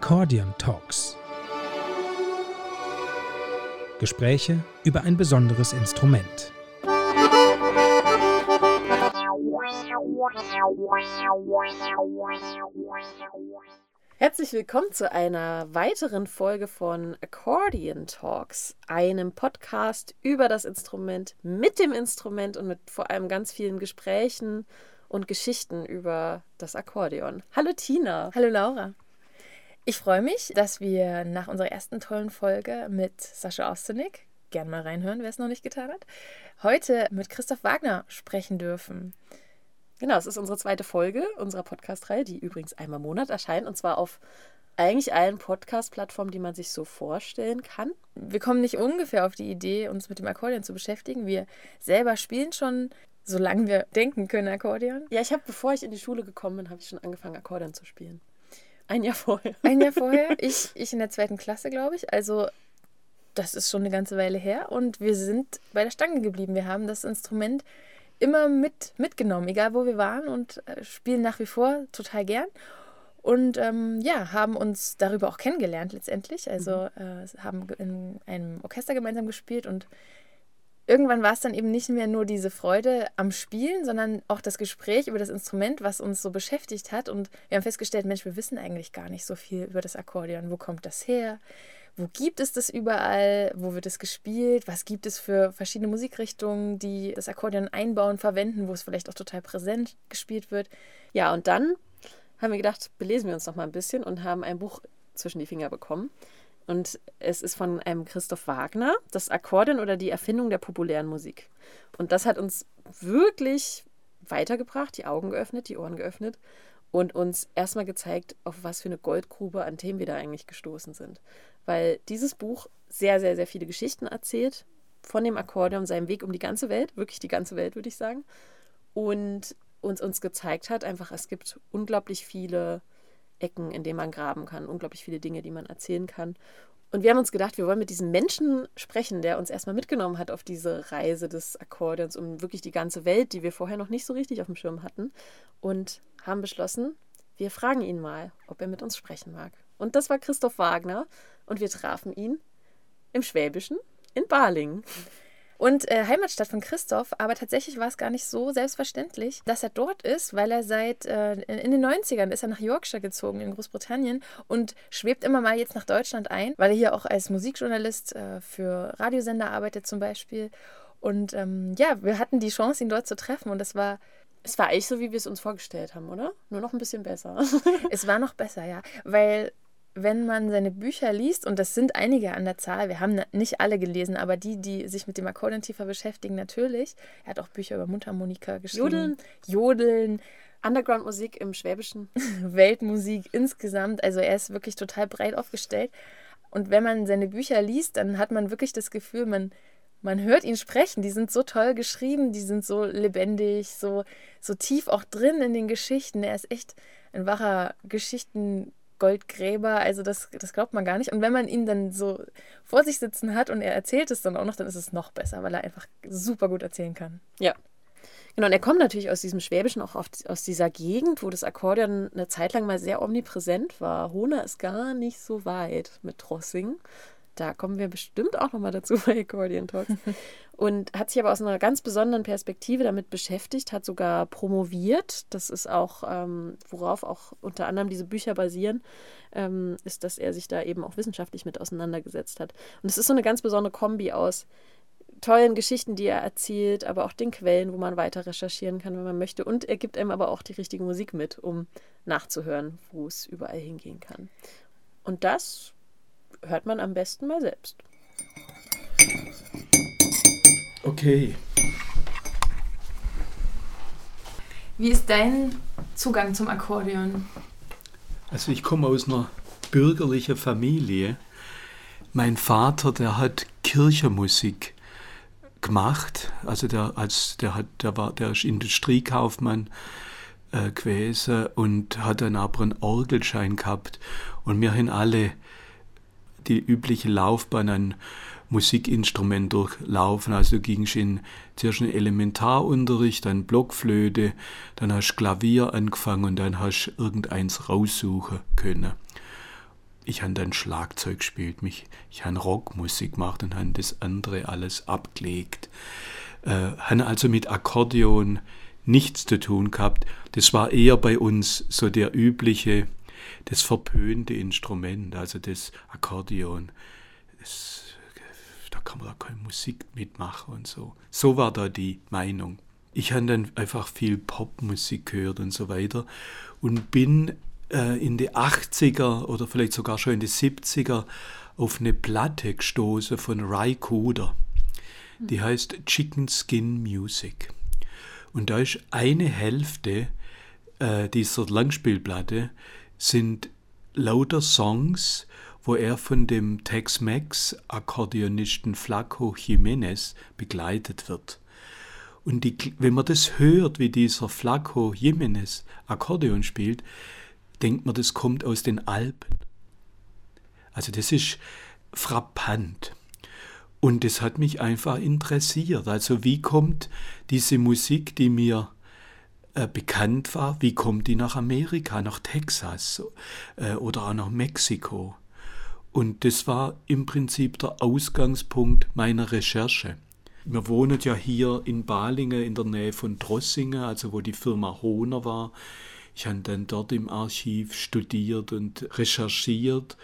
Accordion Talks. Gespräche über ein besonderes Instrument. Herzlich willkommen zu einer weiteren Folge von Accordion Talks, einem Podcast über das Instrument, mit dem Instrument und mit vor allem ganz vielen Gesprächen und Geschichten über das Akkordeon. Hallo Tina. Hallo Laura. Ich freue mich, dass wir nach unserer ersten tollen Folge mit Sascha Ostenik, gern mal reinhören, wer es noch nicht getan hat, heute mit Christoph Wagner sprechen dürfen. Genau, es ist unsere zweite Folge unserer Podcast-Reihe, die übrigens einmal im Monat erscheint und zwar auf eigentlich allen Podcast-Plattformen, die man sich so vorstellen kann. Wir kommen nicht ungefähr auf die Idee, uns mit dem Akkordeon zu beschäftigen. Wir selber spielen schon, solange wir denken können, Akkordeon. Ja, ich habe, bevor ich in die Schule gekommen bin, habe ich schon angefangen, Akkordeon zu spielen. Ein Jahr vorher. Ein Jahr vorher. Ich, ich in der zweiten Klasse, glaube ich. Also das ist schon eine ganze Weile her. Und wir sind bei der Stange geblieben. Wir haben das Instrument immer mit, mitgenommen, egal wo wir waren und äh, spielen nach wie vor total gern. Und ähm, ja, haben uns darüber auch kennengelernt letztendlich. Also mhm. äh, haben in einem Orchester gemeinsam gespielt und irgendwann war es dann eben nicht mehr nur diese Freude am Spielen, sondern auch das Gespräch über das Instrument, was uns so beschäftigt hat. Und wir haben festgestellt, Mensch, wir wissen eigentlich gar nicht so viel über das Akkordeon. Wo kommt das her? wo gibt es das überall, wo wird es gespielt, was gibt es für verschiedene Musikrichtungen, die das Akkordeon einbauen, verwenden, wo es vielleicht auch total präsent gespielt wird. Ja, und dann haben wir gedacht, belesen wir uns noch mal ein bisschen und haben ein Buch zwischen die Finger bekommen. Und es ist von einem Christoph Wagner, das Akkordeon oder die Erfindung der populären Musik. Und das hat uns wirklich weitergebracht, die Augen geöffnet, die Ohren geöffnet und uns erstmal gezeigt, auf was für eine Goldgrube an Themen wir da eigentlich gestoßen sind weil dieses Buch sehr, sehr, sehr viele Geschichten erzählt von dem Akkordeon, seinem Weg um die ganze Welt, wirklich die ganze Welt, würde ich sagen. Und uns, uns gezeigt hat, einfach, es gibt unglaublich viele Ecken, in denen man graben kann, unglaublich viele Dinge, die man erzählen kann. Und wir haben uns gedacht, wir wollen mit diesem Menschen sprechen, der uns erstmal mitgenommen hat auf diese Reise des Akkordeons um wirklich die ganze Welt, die wir vorher noch nicht so richtig auf dem Schirm hatten. Und haben beschlossen, wir fragen ihn mal, ob er mit uns sprechen mag. Und das war Christoph Wagner und wir trafen ihn im Schwäbischen in Balingen. Und äh, Heimatstadt von Christoph, aber tatsächlich war es gar nicht so selbstverständlich, dass er dort ist, weil er seit äh, in den 90ern ist er nach Yorkshire gezogen in Großbritannien und schwebt immer mal jetzt nach Deutschland ein, weil er hier auch als Musikjournalist äh, für Radiosender arbeitet zum Beispiel. Und ähm, ja, wir hatten die Chance, ihn dort zu treffen und das war es war eigentlich so, wie wir es uns vorgestellt haben, oder? Nur noch ein bisschen besser. es war noch besser, ja. Weil wenn man seine Bücher liest, und das sind einige an der Zahl, wir haben nicht alle gelesen, aber die, die sich mit dem Akkordeon tiefer beschäftigen, natürlich. Er hat auch Bücher über Mundharmonika geschrieben. Jodeln. Jodeln. Underground-Musik im Schwäbischen. Weltmusik insgesamt. Also er ist wirklich total breit aufgestellt. Und wenn man seine Bücher liest, dann hat man wirklich das Gefühl, man, man hört ihn sprechen. Die sind so toll geschrieben, die sind so lebendig, so, so tief auch drin in den Geschichten. Er ist echt ein wahrer Geschichten- Goldgräber, also das, das glaubt man gar nicht. Und wenn man ihn dann so vor sich sitzen hat und er erzählt es dann auch noch, dann ist es noch besser, weil er einfach super gut erzählen kann. Ja. Genau, und er kommt natürlich aus diesem Schwäbischen, auch aus dieser Gegend, wo das Akkordeon eine Zeit lang mal sehr omnipräsent war. Hohner ist gar nicht so weit mit Trossing. Da kommen wir bestimmt auch nochmal dazu bei Accordion Talks. und hat sich aber aus einer ganz besonderen Perspektive damit beschäftigt, hat sogar promoviert. Das ist auch, ähm, worauf auch unter anderem diese Bücher basieren, ähm, ist, dass er sich da eben auch wissenschaftlich mit auseinandergesetzt hat. Und es ist so eine ganz besondere Kombi aus tollen Geschichten, die er erzählt, aber auch den Quellen, wo man weiter recherchieren kann, wenn man möchte. Und er gibt einem aber auch die richtige Musik mit, um nachzuhören, wo es überall hingehen kann. Und das hört man am besten mal selbst. Okay. Wie ist dein Zugang zum Akkordeon? Also ich komme aus einer bürgerlichen Familie. Mein Vater, der hat Kirchenmusik gemacht. Also der, als, der, hat, der, war, der ist Industriekaufmann äh, gewesen und hat dann aber einen Orgelschein gehabt. Und wir haben alle die übliche Laufbahn an Musikinstrument durchlaufen. Also ging ich in zuerst in Elementarunterricht, dann Blockflöte, dann hast du Klavier angefangen und dann hast du irgendeins raussuchen können. ich habe dann Schlagzeug gespielt, mich, ich habe Rockmusik gemacht und habe das andere alles abgelegt. Äh, habe also mit Akkordeon nichts zu tun gehabt. Das war eher bei uns so der übliche, das verpönte Instrument, also das Akkordeon. Das, da kann man da keine Musik mitmachen und so. So war da die Meinung. Ich habe dann einfach viel Popmusik gehört und so weiter und bin äh, in die 80er oder vielleicht sogar schon in die 70er auf eine Platte gestoßen von Ry Cooder. Die heißt Chicken Skin Music. Und da ist eine Hälfte äh, dieser Langspielplatte sind lauter Songs, wo er von dem Tex-Mex-Akkordeonisten Flaco Jiménez begleitet wird. Und die, wenn man das hört, wie dieser Flaco Jiménez Akkordeon spielt, denkt man, das kommt aus den Alpen. Also das ist frappant. Und das hat mich einfach interessiert. Also wie kommt diese Musik, die mir bekannt war, wie kommt die nach Amerika, nach Texas äh, oder auch nach Mexiko? Und das war im Prinzip der Ausgangspunkt meiner Recherche. Wir wohnen ja hier in Balingen in der Nähe von Drossingen, also wo die Firma Hohner war. Ich habe dann dort im Archiv studiert und recherchiert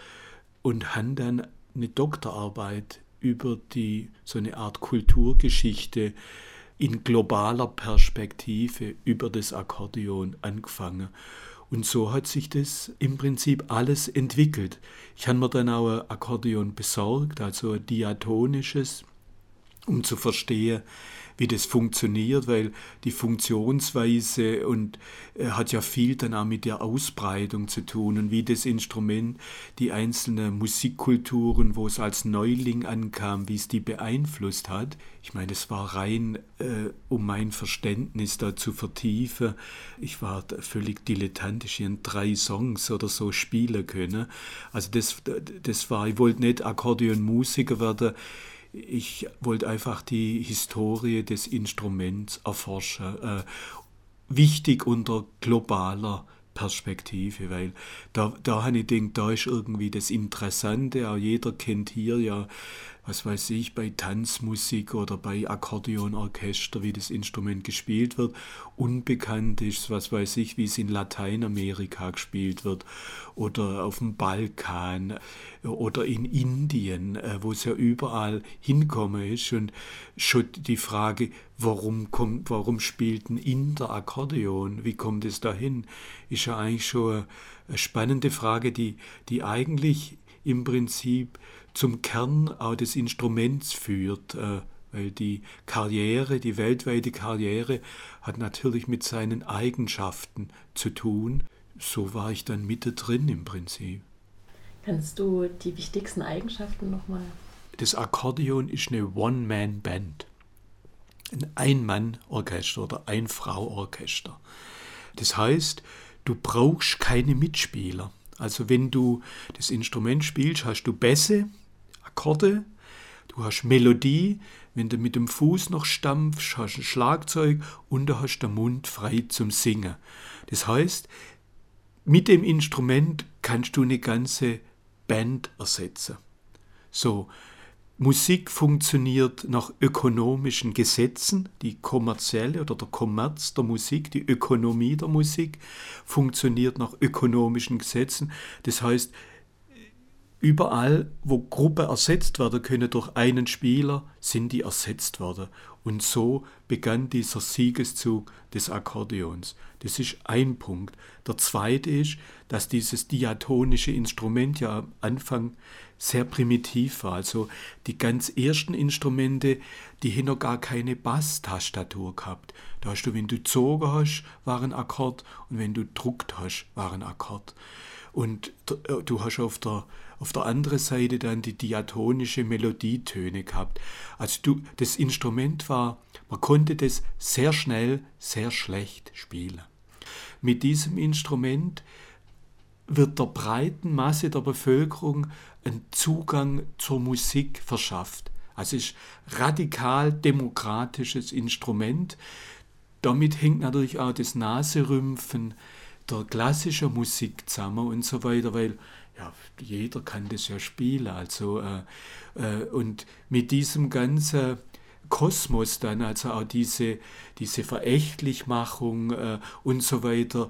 und habe dann eine Doktorarbeit über die so eine Art Kulturgeschichte in globaler Perspektive über das Akkordeon angefangen. Und so hat sich das im Prinzip alles entwickelt. Ich habe mir dann auch ein Akkordeon besorgt, also ein diatonisches, um zu verstehen, wie das funktioniert, weil die Funktionsweise und äh, hat ja viel dann auch mit der Ausbreitung zu tun und wie das Instrument die einzelnen Musikkulturen, wo es als Neuling ankam, wie es die beeinflusst hat. Ich meine, es war rein, äh, um mein Verständnis da zu vertiefen. Ich war völlig dilettantisch in drei Songs oder so spielen können. Also das, das war, ich wollte nicht Akkordeonmusiker werden ich wollte einfach die Historie des Instruments erforschen. Äh, wichtig unter globaler Perspektive, weil da, da habe ich gedacht, da ist irgendwie das Interessante, auch jeder kennt hier ja was weiß ich, bei Tanzmusik oder bei Akkordeonorchester, wie das Instrument gespielt wird. Unbekannt ist, was weiß ich, wie es in Lateinamerika gespielt wird oder auf dem Balkan oder in Indien, äh, wo es ja überall hinkommen ist. Und schon die Frage, warum, kommt, warum spielt ein Inder Akkordeon? Wie kommt es dahin? Ist ja eigentlich schon eine spannende Frage, die, die eigentlich im Prinzip zum Kern auch des Instruments führt, äh, weil die Karriere, die weltweite Karriere hat natürlich mit seinen Eigenschaften zu tun. So war ich dann mittendrin im Prinzip. Kannst du die wichtigsten Eigenschaften nochmal? Das Akkordeon ist eine One-Man-Band. Ein Ein-Mann-Orchester oder Ein-Frau-Orchester. Das heißt, du brauchst keine Mitspieler. Also wenn du das Instrument spielst, hast du Bässe, Akkorde, du hast Melodie, wenn du mit dem Fuß noch stampfst, hast du ein Schlagzeug und du hast den Mund frei zum Singen. Das heißt, mit dem Instrument kannst du eine ganze Band ersetzen. So, Musik funktioniert nach ökonomischen Gesetzen, die kommerzielle oder der Kommerz der Musik, die Ökonomie der Musik funktioniert nach ökonomischen Gesetzen. Das heißt, Überall, wo Gruppen ersetzt werden können durch einen Spieler, sind die ersetzt worden. Und so begann dieser Siegeszug des Akkordeons. Das ist ein Punkt. Der zweite ist, dass dieses diatonische Instrument ja am Anfang sehr primitiv war. Also die ganz ersten Instrumente, die haben noch gar keine Bass-Tastatur gehabt. Da hast du, wenn du gezogen hast, war ein Akkord und wenn du druckt hast, war ein Akkord. Und äh, du hast auf der auf der anderen Seite dann die diatonische Melodietöne gehabt. Also du, das Instrument war, man konnte das sehr schnell, sehr schlecht spielen. Mit diesem Instrument wird der breiten Masse der Bevölkerung ein Zugang zur Musik verschafft. Also es ist radikal demokratisches Instrument. Damit hängt natürlich auch das Naserümpfen der klassischen Musik zusammen und so weiter, weil ja, jeder kann das ja spielen. Also, äh, äh, und mit diesem ganzen Kosmos dann, also auch diese, diese Verächtlichmachung äh, und so weiter,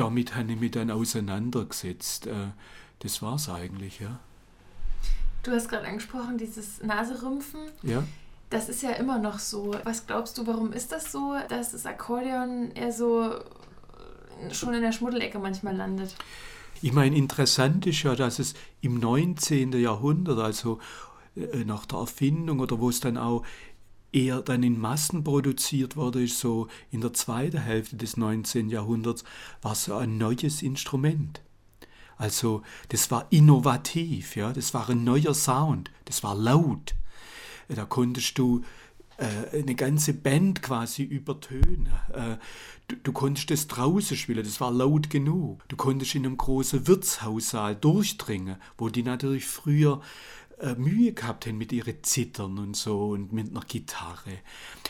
damit habe ich mich dann auseinandergesetzt. Äh, das war es eigentlich, ja. Du hast gerade angesprochen, dieses Naserümpfen. Ja. Das ist ja immer noch so. Was glaubst du, warum ist das so, dass das Akkordeon eher so schon in der Schmuddelecke manchmal landet? Ich meine, interessant ist ja, dass es im 19. Jahrhundert, also äh, nach der Erfindung oder wo es dann auch eher dann in Massen produziert wurde, ist so in der zweiten Hälfte des 19. Jahrhunderts, war so ein neues Instrument. Also das war innovativ, ja, das war ein neuer Sound, das war laut. Da konntest du äh, eine ganze Band quasi übertönen. Äh, du, du, konntest das draußen spielen, das war laut genug. Du konntest in einem großen Wirtshaussaal durchdringen, wo die natürlich früher äh, Mühe gehabt haben mit ihren Zittern und so und mit einer Gitarre.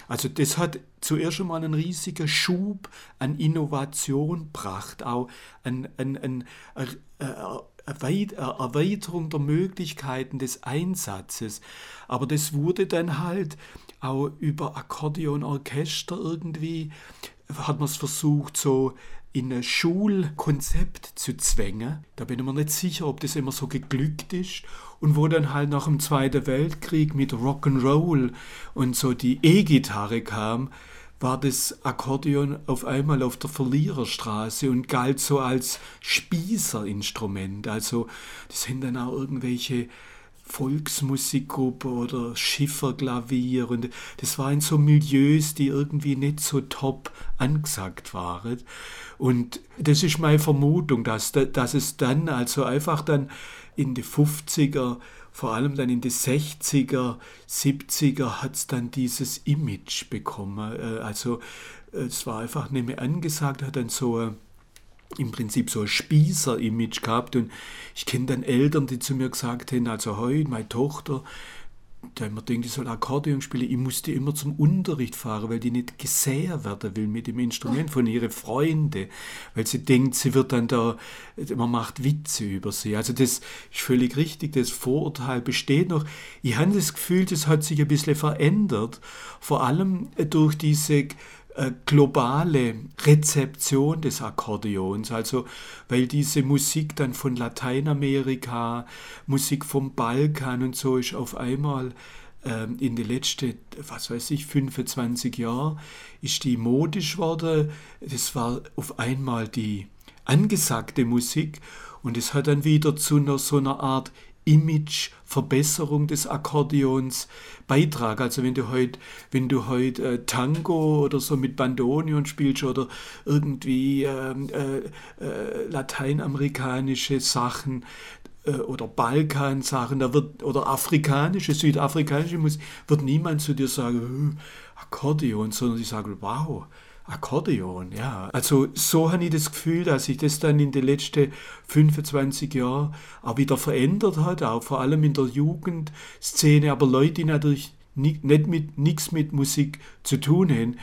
Also das hat zuerst einmal einen riesigen Schub an Innovation gebracht, auch an, an, an, an Erweiterung der Möglichkeiten des Einsatzes. Aber das wurde dann halt auch über Akkordeonorchester irgendwie, hat man es versucht, so in ein Schulkonzept zu zwängen. Da bin ich mir nicht sicher, ob das immer so geglückt ist. Und wo dann halt nach dem Zweiten Weltkrieg mit Rock'n'Roll und so die E-Gitarre kam, war das Akkordeon auf einmal auf der Verliererstraße und galt so als Spießerinstrument. Also das sind dann auch irgendwelche Volksmusikgruppe oder Schifferklavier und das waren so Milieus, die irgendwie nicht so top angesagt waren. Und das ist meine Vermutung, dass, dass es dann also einfach dann in die 50er, vor allem dann in die 60er, 70er hat es dann dieses Image bekommen. Äh, also es war einfach nicht mehr angesagt, hat dann so im Prinzip so ein Spießer-Image gehabt. Und ich kenne dann Eltern, die zu mir gesagt haben, also heute, meine Tochter, da immer denkt, ich soll Akkordeon spielen, ich musste immer zum Unterricht fahren, weil die nicht gesehen werden will mit dem Instrument von ihren Freunden, weil sie denkt, sie wird dann da, man macht Witze über sie. Also das ist völlig richtig, das Vorurteil besteht noch. Ich habe das Gefühl, das hat sich ein bisschen verändert, vor allem durch diese globale Rezeption des Akkordeons, also weil diese Musik dann von Lateinamerika, Musik vom Balkan und so ist auf einmal ähm, in den letzten, was weiß ich, 25 Jahren ist die modisch worden. Das war auf einmal die angesagte Musik und es hat dann wieder zu einer, so einer Art Image-Verbesserung des Akkordeons beitragen. Also wenn du heute, wenn du heute äh, Tango oder so mit Bandoneon spielst oder irgendwie ähm, äh, äh, lateinamerikanische Sachen äh, oder Balkan-Sachen, da wird oder afrikanische, südafrikanische Musik, wird niemand zu dir sagen, Akkordeon, sondern die sagen, wow, Akkordeon, ja. Also so habe ich das Gefühl, dass sich das dann in den letzten 25 Jahren auch wieder verändert hat, auch vor allem in der Jugendszene, aber Leute, die natürlich nicht mit, nichts mit Musik zu tun haben,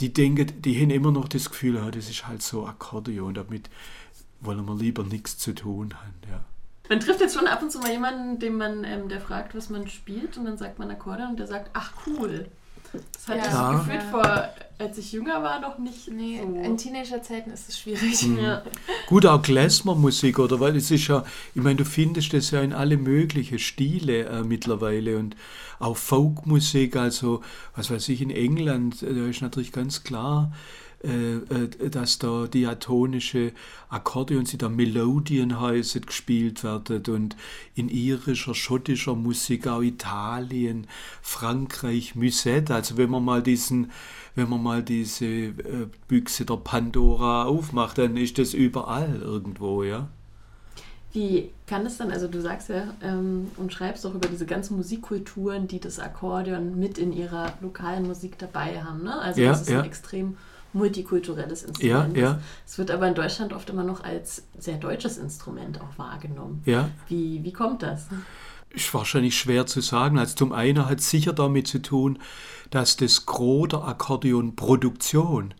die denken, die haben immer noch das Gefühl, ja, das ist halt so Akkordeon, damit wollen wir lieber nichts zu tun haben, ja. Man trifft jetzt schon ab und zu mal jemanden, dem man, ähm, der fragt, was man spielt und dann sagt man Akkordeon und der sagt, ach cool. Das hat ja. ich gefühlt vor, als ich jünger war, noch nicht. Nee, so. in Teenagerzeiten ist es schwierig. Mhm. Ja. Gut, auch Klezmer-Musik, oder? Weil es ist ja, ich meine, du findest das ja in alle möglichen Stile äh, mittlerweile und auch Folkmusik, also, was weiß ich, in England, äh, da ist natürlich ganz klar, äh, äh, dass da diatonische Akkordeons, die da Melodien heißen, gespielt werden und in irischer, schottischer Musik auch Italien, Frankreich, Musette. Also wenn man mal diesen, wenn man mal diese äh, Büchse der Pandora aufmacht, dann ist das überall irgendwo, ja. Wie kann es dann, also du sagst ja ähm, und schreibst auch über diese ganzen Musikkulturen, die das Akkordeon mit in ihrer lokalen Musik dabei haben. Ne? Also ja, das ist ja. ein extrem multikulturelles Instrument. Ja, ja. Es wird aber in Deutschland oft immer noch als sehr deutsches Instrument auch wahrgenommen. Ja. Wie, wie kommt das? Ist wahrscheinlich schwer zu sagen. Also zum einen hat es sicher damit zu tun, dass das Gros der Akkordeonproduktion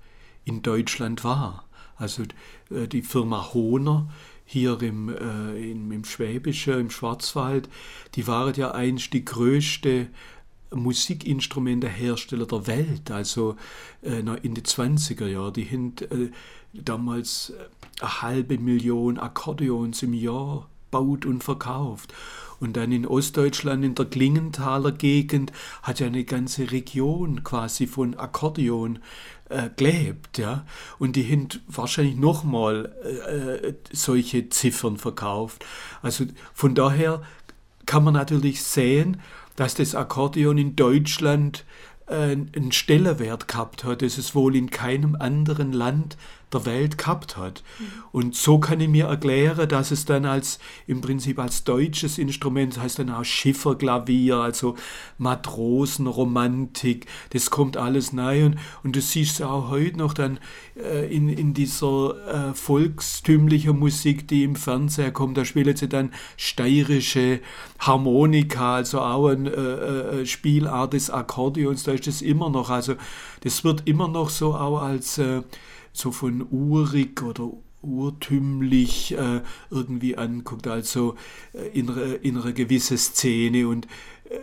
in Deutschland war. Also äh, die Firma Hohner hier im, äh, im, im Schwäbischen, im Schwarzwald, die waren ja einst die größte Musikinstrumentehersteller der Welt, also äh, in den 20er Jahren. Die haben äh, damals äh, eine halbe Million Akkordeons im Jahr baut und verkauft. Und dann in Ostdeutschland, in der Klingenthaler Gegend, hat ja eine ganze Region quasi von Akkordeon äh, gelebt. Ja? Und die haben wahrscheinlich nochmal äh, äh, solche Ziffern verkauft. Also von daher kann man natürlich sehen, dass das Akkordeon in Deutschland äh, einen Stellenwert gehabt hat, das es wohl in keinem anderen Land der Welt gehabt hat. Und so kann ich mir erklären, dass es dann als im Prinzip als deutsches Instrument, das heißt dann auch Schifferklavier, also Matrosenromantik, das kommt alles neu und, und du siehst auch heute noch dann äh, in, in dieser äh, volkstümlichen Musik, die im Fernseher kommt, da spielen sie dann steirische Harmonika, also auch eine äh, äh, Spielart des Akkordeons, da ist das immer noch, also das wird immer noch so auch als äh, so von urig oder urtümlich äh, irgendwie anguckt, also äh, in, in einer gewissen Szene. Und äh,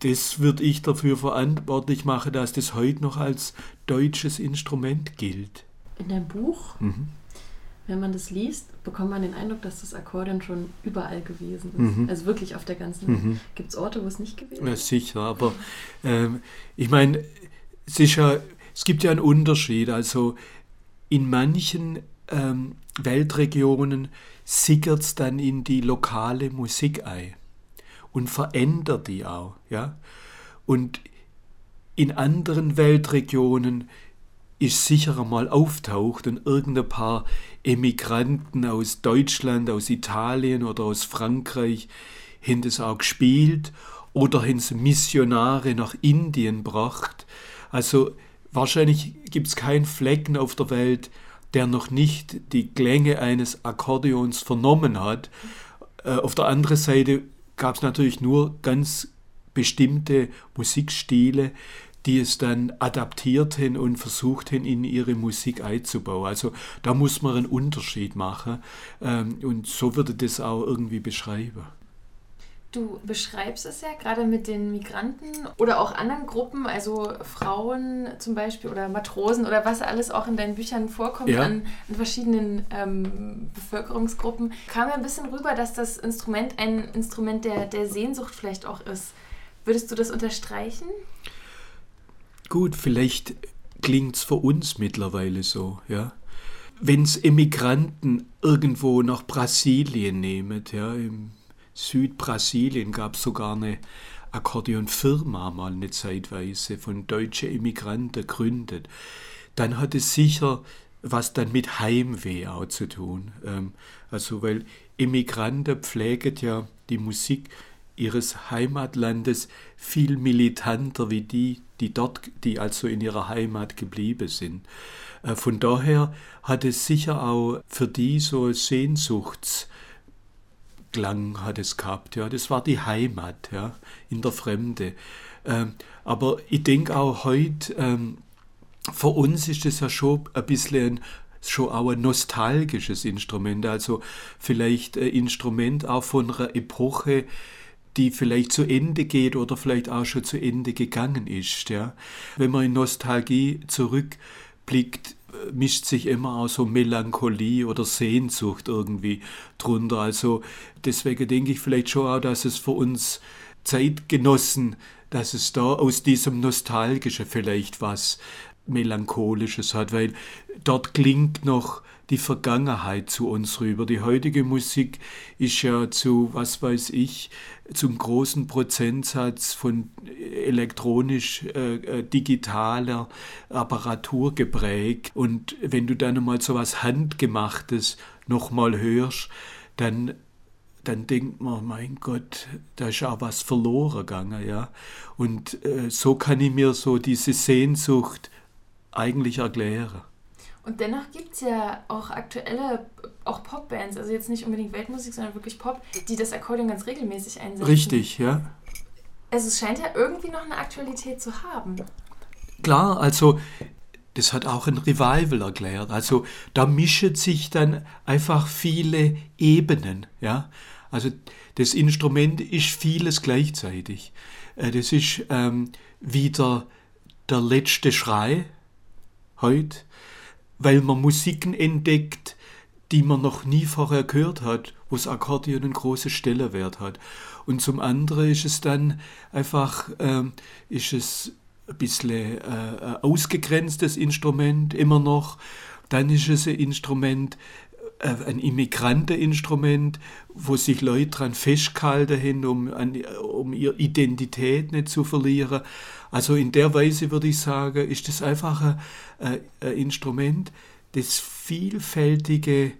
das würde ich dafür verantwortlich machen, dass das heute noch als deutsches Instrument gilt. In deinem Buch, mhm. wenn man das liest, bekommt man den Eindruck, dass das Akkordeon schon überall gewesen ist. Mhm. Also wirklich auf der ganzen Welt. Mhm. Gibt es Orte, wo es nicht gewesen ist? Ja, sicher, aber ähm, ich meine, sicher, es gibt ja einen Unterschied. Also in manchen ähm, Weltregionen sickert es dann in die lokale Musik ein und verändert die auch. Ja? Und in anderen Weltregionen ist sicher mal auftaucht und irgendein paar Emigranten aus Deutschland, aus Italien oder aus Frankreich haben es auch gespielt oder haben Missionare nach Indien gebracht. Also Wahrscheinlich gibt es keinen Flecken auf der Welt, der noch nicht die Klänge eines Akkordeons vernommen hat. Äh, auf der anderen Seite gab es natürlich nur ganz bestimmte Musikstile, die es dann adaptierten und versuchten in ihre Musik einzubauen. Also da muss man einen Unterschied machen ähm, und so würde das auch irgendwie beschreiben. Du beschreibst es ja gerade mit den Migranten oder auch anderen Gruppen, also Frauen zum Beispiel oder Matrosen oder was alles auch in deinen Büchern vorkommt ja. an, an, verschiedenen ähm, Bevölkerungsgruppen. Kam ja ein bisschen rüber, dass das Instrument ein Instrument der, der Sehnsucht vielleicht auch ist. Würdest du das unterstreichen? Gut, vielleicht klingt es für uns mittlerweile so, ja. Wenn es Emigranten irgendwo nach Brasilien nehmen, ja, im Südbrasilien gab es sogar eine Akkordeonfirma mal eine Zeitweise von deutschen Immigranten gegründet. Dann hat es sicher was dann mit Heimweh auch zu tun. Ähm, also weil Immigranten pflegen ja die Musik ihres Heimatlandes viel militanter wie die, die dort, die also in ihrer Heimat geblieben sind. Äh, von daher hat es sicher auch für die so Sehnsuchts Klang hat es gehabt. Ja. Das war die Heimat ja, in der Fremde. Ähm, aber ich denke auch heute, ähm, für uns ist das ja schon ein bisschen schon auch ein nostalgisches Instrument, also vielleicht ein Instrument auch von einer Epoche, die vielleicht zu Ende geht oder vielleicht auch schon zu Ende gegangen ist. Ja. Wenn man in Nostalgie zurückblickt, mischt sich immer auch so Melancholie oder Sehnsucht irgendwie drunter. Also deswegen denke ich vielleicht schon auch, dass es für uns Zeitgenossen, dass es da aus diesem Nostalgischen vielleicht was Melancholisches hat, weil dort klingt noch die Vergangenheit zu uns rüber. Die heutige Musik ist ja zu, was weiß ich, zum großen Prozentsatz von elektronisch äh, äh, digitaler Apparatur geprägt. Und wenn du dann mal so was Handgemachtes nochmal hörst, dann dann denkt man, mein Gott, da ist auch was verloren gegangen, ja. Und äh, so kann ich mir so diese Sehnsucht eigentlich erklären. Und dennoch gibt es ja auch aktuelle, auch Popbands, also jetzt nicht unbedingt Weltmusik, sondern wirklich Pop, die das Akkordeon ganz regelmäßig einsetzen. Richtig, ja. Also es scheint ja irgendwie noch eine Aktualität zu haben. Klar, also das hat auch ein Revival erklärt. Also da mischen sich dann einfach viele Ebenen. Ja? Also das Instrument ist vieles gleichzeitig. Äh, das ist ähm, wieder der letzte Schrei heute, weil man Musiken entdeckt, die man noch nie vorher gehört hat, wo das Akkordeon einen großen Stellenwert hat. Und zum anderen ist es dann einfach, ähm, ist es ein bisschen äh, ausgegrenztes Instrument immer noch. Dann ist es ein Instrument, äh, ein Immigranteninstrument, wo sich Leute daran festgehalten haben, um, um ihre Identität nicht zu verlieren. Also in der Weise würde ich sagen, ist das einfach ein, ein Instrument, das vielfältige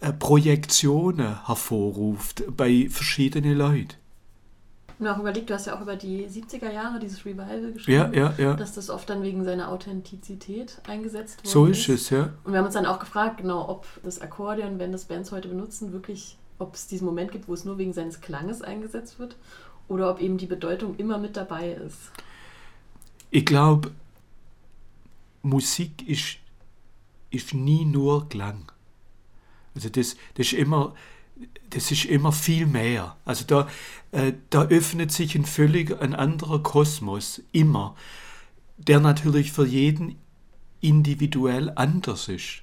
äh, Projektionen hervorruft bei verschiedenen Leuten. Und auch überlegt, du hast ja auch über die 70er Jahre dieses Revival geschrieben, ja, ja, ja. dass das oft dann wegen seiner Authentizität eingesetzt wurde. So ist es, ja. Und wir haben uns dann auch gefragt, genau, ob das Akkordeon, wenn das Bands heute benutzen, wirklich, ob es diesen Moment gibt, wo es nur wegen seines Klanges eingesetzt wird oder ob eben die Bedeutung immer mit dabei ist. Ich glaube, Musik ist, ist nie nur Klang. Also das, das, ist immer, das ist immer viel mehr. Also da, äh, da öffnet sich ein völlig ein anderer Kosmos, immer, der natürlich für jeden individuell anders ist.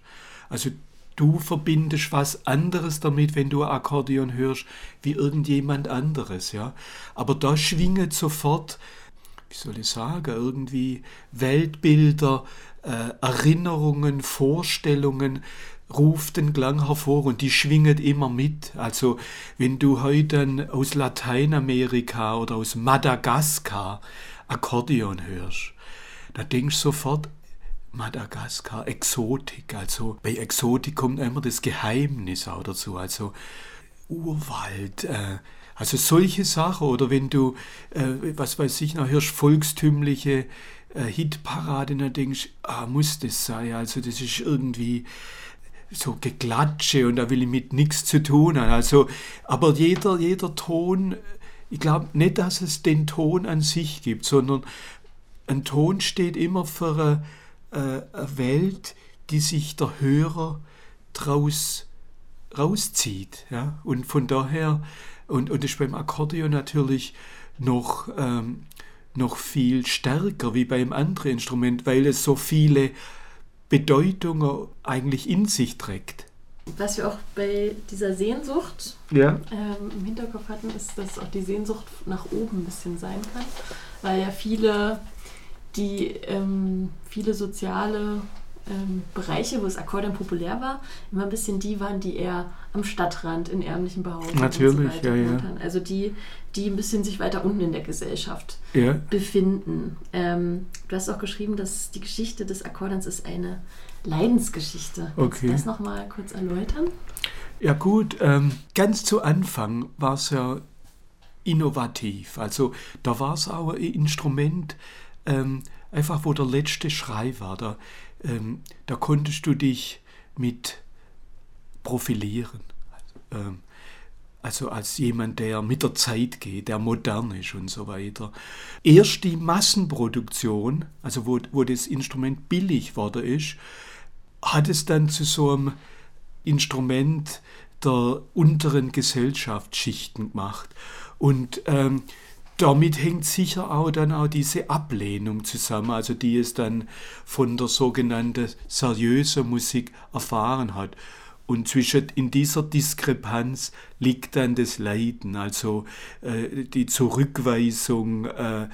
Also du verbindest was anderes damit, wenn du Akkordeon hörst, wie irgendjemand anderes, ja. Aber da schwingt sofort, wie soll ich sagen, irgendwie Weltbilder, äh, Erinnerungen, Vorstellungen, ruft den Klang hervor und die schwinget immer mit. Also wenn du heute aus Lateinamerika oder aus Madagaskar Akkordeon hörst, da denkst du sofort Madagaskar, Exotik. Also bei Exotik kommt immer das Geheimnis auch dazu. Also Urwald, äh, also solche Sachen. Oder wenn du, äh, was weiß ich noch, hörst, volkstümliche äh, Hitparade, dann denkst ah, muss das sein. Also das ist irgendwie so Geklatsche und da will ich mit nichts zu tun haben. Also, aber jeder, jeder Ton, ich glaube nicht, dass es den Ton an sich gibt, sondern ein Ton steht immer für eine, äh, eine Welt, die sich der Hörer draus rauszieht. Ja? Und von daher, und, und das ist beim Akkordeon natürlich noch, ähm, noch viel stärker wie beim anderen Instrument, weil es so viele Bedeutung eigentlich in sich trägt. Was wir auch bei dieser Sehnsucht ja. ähm, im Hinterkopf hatten, ist, dass auch die Sehnsucht nach oben ein bisschen sein kann, weil ja viele, die ähm, viele soziale ähm, Bereiche, wo das Akkordeon populär war, immer ein bisschen die waren, die eher am Stadtrand in ärmlichen Behausungen Natürlich, so ja, ja. Also die, die ein bisschen sich weiter unten in der Gesellschaft ja. befinden. Ähm, du hast auch geschrieben, dass die Geschichte des Akkordeons ist eine Leidensgeschichte. Okay. Kannst du das nochmal kurz erläutern? Ja gut, ähm, ganz zu Anfang war es ja innovativ. Also da war es auch ein Instrument, ähm, einfach wo der letzte Schrei war. Da, ähm, da konntest du dich mit profilieren. Also, ähm, also als jemand, der mit der Zeit geht, der modern ist und so weiter. Erst die Massenproduktion, also wo, wo das Instrument billig worden ist, hat es dann zu so einem Instrument der unteren Gesellschaftsschichten gemacht. Und ähm, damit hängt sicher auch dann auch diese Ablehnung zusammen, also die es dann von der sogenannten seriösen Musik erfahren hat. Und zwischen in dieser Diskrepanz liegt dann das Leiden, also äh, die Zurückweisung äh,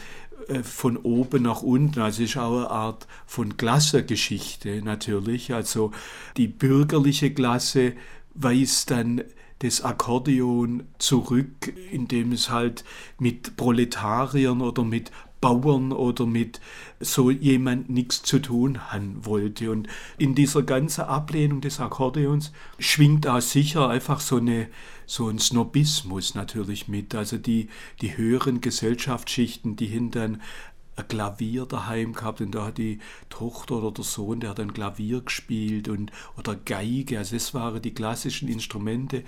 äh von oben nach unten. Also es ist auch eine Art von Klassengeschichte natürlich. Also die bürgerliche Klasse weist dann das Akkordeon zurück, indem es halt mit Proletariern oder mit Bauern oder mit so jemand nichts zu tun haben wollte. Und in dieser ganzen Ablehnung des Akkordeons schwingt auch sicher einfach so, eine, so ein Snobismus natürlich mit. Also die, die höheren Gesellschaftsschichten, die hintern ein Klavier daheim gehabt und da hat die Tochter oder der Sohn, der hat ein Klavier gespielt und oder Geige, also das waren die klassischen Instrumente.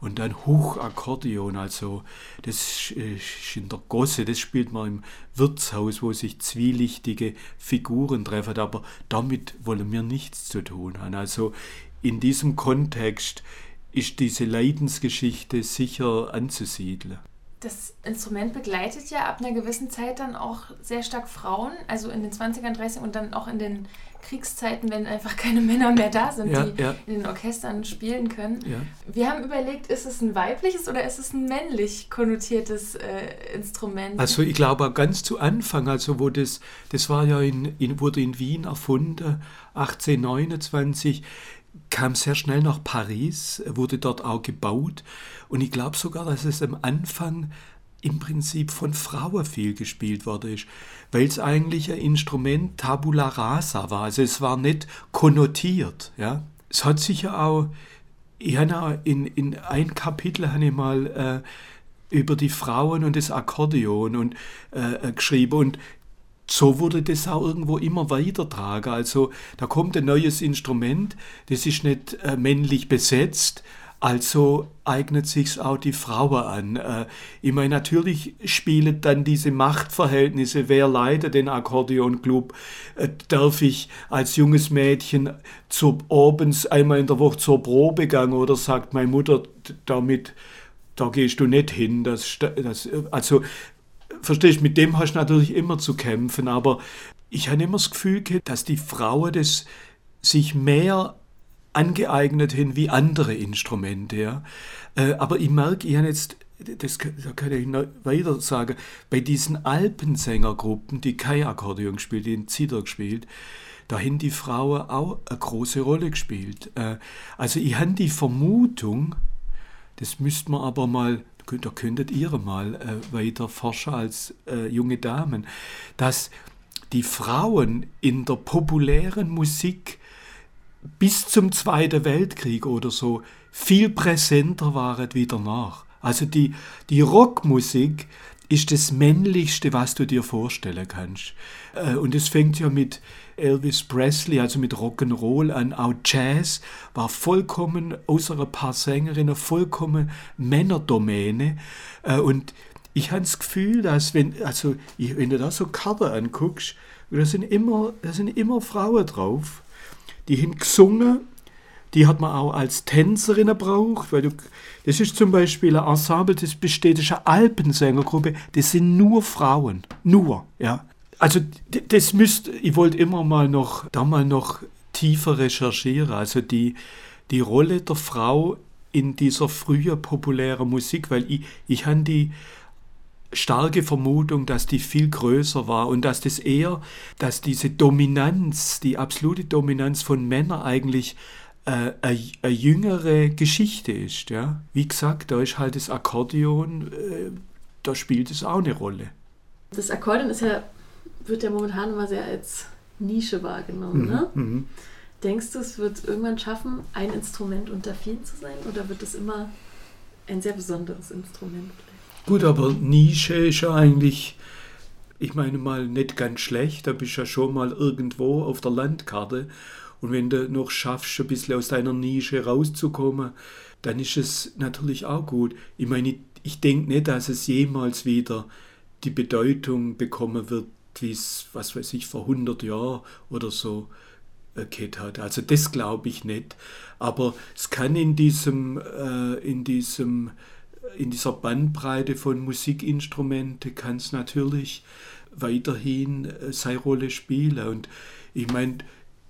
Und dann Hochakkordeon, also das ist in der Gosse, das spielt man im Wirtshaus, wo sich zwielichtige Figuren treffen, aber damit wollen wir nichts zu tun haben. Also in diesem Kontext ist diese Leidensgeschichte sicher anzusiedeln das Instrument begleitet ja ab einer gewissen Zeit dann auch sehr stark Frauen, also in den 20ern, 30ern und dann auch in den Kriegszeiten, wenn einfach keine Männer mehr da sind, ja, die ja. in den Orchestern spielen können. Ja. Wir haben überlegt, ist es ein weibliches oder ist es ein männlich konnotiertes äh, Instrument? Also ich glaube ganz zu Anfang, also wo das, das war ja in, in wurde in Wien erfunden, 1829 kam sehr schnell nach Paris, wurde dort auch gebaut und ich glaube sogar, dass es am Anfang im Prinzip von Frauen viel gespielt worden ist, weil es eigentlich ein Instrument tabula rasa war, also es war nicht konnotiert. Ja. Es hat sich ja auch, ich habe in, in ein Kapitel habe ich mal äh, über die Frauen und das Akkordeon und, äh, geschrieben und so wurde das auch irgendwo immer weitertragen. Also da kommt ein neues Instrument, das ist nicht äh, männlich besetzt, also eignet sich auch die Frauen an. Äh, ich meine, natürlich spielen dann diese Machtverhältnisse, wer leitet den Akkordeonclub, äh, darf ich als junges Mädchen zur, abends einmal in der Woche zur Probe gehen oder sagt meine Mutter, damit da gehst du nicht hin. Das, das, also verstehst, mit dem hast du natürlich immer zu kämpfen, aber ich habe immer das Gefühl dass die Frauen das sich mehr angeeignet haben wie andere Instrumente. Ja. Äh, aber ich merke, ich habe jetzt, das da kann ich noch weiter sagen, bei diesen Alpensängergruppen, die kein Akkordeon gespielt, die in Zither gespielt, da haben die Frauen auch eine große Rolle gespielt. Äh, also ich habe die Vermutung, das müsste man aber mal da könntet ihr mal äh, weiter forschen als äh, junge Damen, dass die Frauen in der populären Musik bis zum Zweiten Weltkrieg oder so viel präsenter waren wie danach. Also die, die Rockmusik ist das Männlichste, was du dir vorstellen kannst. Äh, und es fängt ja mit Elvis Presley, also mit Rock'n'Roll an, auch Jazz war vollkommen, außer ein paar Sängerinnen, vollkommen Männerdomäne. Äh, und ich habe das Gefühl, dass wenn, also wenn du da so Karten anguckst, da sind immer, da sind immer Frauen drauf, die haben gesungen, die hat man auch als Tänzerin gebraucht, weil du, das ist zum Beispiel ein Ensemble, das besteht, das ist eine Alpensängergruppe, das sind nur Frauen, nur, ja. Also das müsste, ich wollte immer mal noch, da mal noch tiefer recherchieren. Also die, die Rolle der Frau in dieser früher populären Musik, weil ich, ich habe die starke Vermutung, dass die viel größer war und dass das eher, dass diese Dominanz, die absolute Dominanz von Männern eigentlich äh, eine jüngere Geschichte ist. Ja? Wie gesagt, da ist halt das Akkordeon, äh, da spielt es auch eine Rolle. Das Akkordeon ist ja wird ja momentan immer sehr als Nische wahrgenommen. Mhm. Ne? Mhm. Denkst du, es wird irgendwann schaffen, ein Instrument unter vielen zu sein? Oder wird es immer ein sehr besonderes Instrument bleiben? Gut, aber Nische ist ja eigentlich, ich meine mal, nicht ganz schlecht. Da bist du ja schon mal irgendwo auf der Landkarte. Und wenn du noch schaffst, ein bisschen aus deiner Nische rauszukommen, dann ist es natürlich auch gut. Ich meine, ich, ich denke nicht, dass es jemals wieder die Bedeutung bekommen wird, wie es, was weiß ich, vor 100 Jahren oder so äh, gehabt hat. Also das glaube ich nicht. Aber es kann in diesem, äh, in diesem, in dieser Bandbreite von Musikinstrumente kann es natürlich weiterhin äh, seine Rolle spielen. Und ich meine,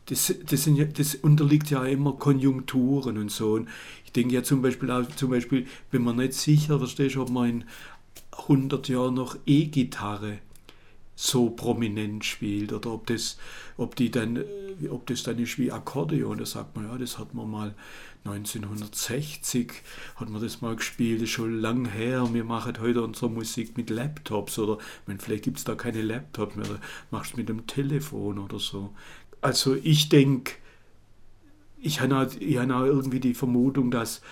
das, das, ja, das unterliegt ja immer Konjunkturen und so. Und ich denke ja zum Beispiel auch, zum Beispiel, wenn man nicht sicher, verstehst, ob man in 100 Jahren noch E-Gitarre so prominent spielt oder ob das, ob die dann, ob das dann ist wie Akkordeon. Da sagt man, ja, das hat man mal 1960 hat man das mal gespielt, das ist schon lang her. Wir machen heute unsere Musik mit Laptops oder meine, vielleicht gibt es da keine Laptops mehr, machst du mit dem Telefon oder so. Also ich denke, ich habe auch, hab auch irgendwie die Vermutung, dass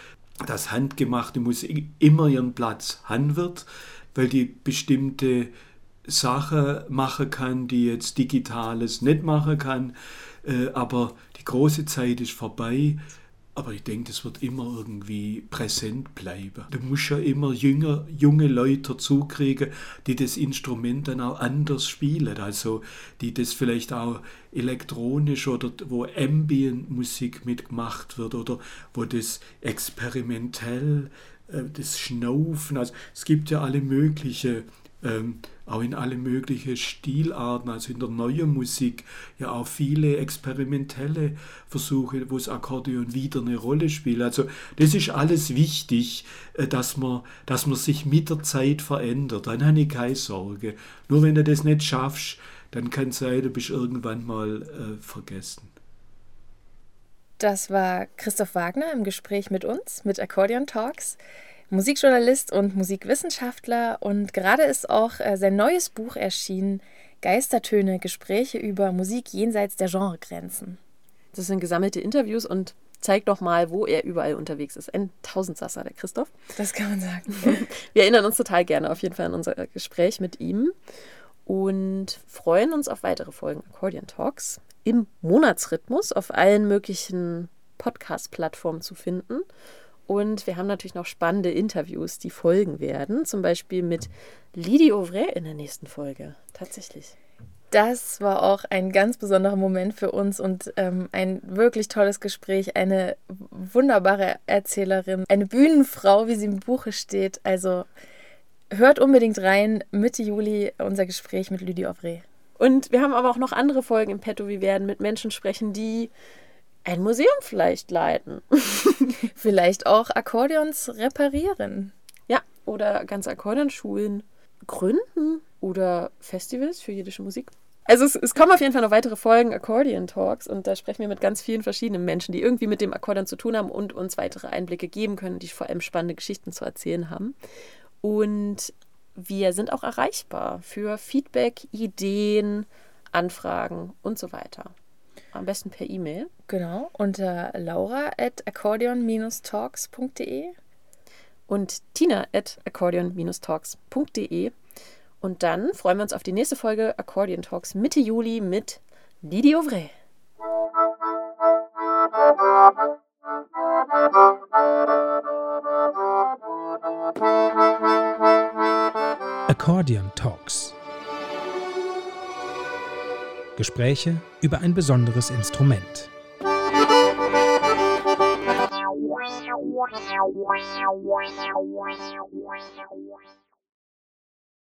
das handgemachte Musik immer ihren Platz haben wird, weil die bestimmte Sachen machen kann, die jetzt Digitales nicht machen kann. Äh, aber die große Zeit ist vorbei. Aber ich denke, das wird immer irgendwie präsent bleiben. Du musst ja immer jünger, junge Leute zukriegen, die das Instrument dann auch anders spielen. Also die das vielleicht auch elektronisch oder wo Ambient-Musik mitgemacht wird oder wo das experimentell, äh, das Schnaufen, also es gibt ja alle möglichen ähm, auch in alle möglichen Stilarten, also in der neuen Musik, ja auch viele experimentelle Versuche, wo das Akkordeon wieder eine Rolle spielt. Also das ist alles wichtig, äh, dass man, dass man sich mit der Zeit verändert. Dann habe ich keine Sorge. Nur wenn du das nicht schaffst, dann kann es sein, du bist irgendwann mal äh, vergessen. Das war Christoph Wagner im Gespräch mit uns, mit Accordion Talks. Musikjournalist und Musikwissenschaftler und gerade ist auch äh, sein neues Buch erschienen, Geistertöne, Gespräche über Musik jenseits der Genregrenzen. Das sind gesammelte Interviews und zeigt doch mal, wo er überall unterwegs ist. Ein Tausendsasser, der Christoph. Das kann man sagen. Wir erinnern uns total gerne auf jeden Fall an unser Gespräch mit ihm und freuen uns auf weitere Folgen Accordion Talks im Monatsrhythmus auf allen möglichen Podcast-Plattformen zu finden. Und wir haben natürlich noch spannende Interviews, die folgen werden. Zum Beispiel mit Lydie Auvray in der nächsten Folge. Tatsächlich. Das war auch ein ganz besonderer Moment für uns und ähm, ein wirklich tolles Gespräch. Eine wunderbare Erzählerin, eine Bühnenfrau, wie sie im Buche steht. Also hört unbedingt rein. Mitte Juli unser Gespräch mit Lydie Auvray. Und wir haben aber auch noch andere Folgen im Petto. Wir werden mit Menschen sprechen, die ein Museum vielleicht leiten. vielleicht auch Akkordeons reparieren. Ja, oder ganze Akkordeonschulen gründen oder Festivals für jiddische Musik. Also es, es, kommen auf jeden Fall noch weitere Folgen Accordion Talks und da sprechen wir mit ganz vielen verschiedenen Menschen, die irgendwie mit dem Akkordeon zu tun haben und uns weitere Einblicke geben können, die vor allem spannende Geschichten zu erzählen haben. Und wir sind auch erreichbar für Feedback, Ideen, Anfragen und so weiter. Am besten per E-Mail. Genau, unter laura at accordeon-talks.de und tina at accordeon-talks.de. Und dann freuen wir uns auf die nächste Folge Accordion Talks Mitte Juli mit Lydie Auvray. Accordion Talks Gespräche über ein besonderes Instrument. Wow,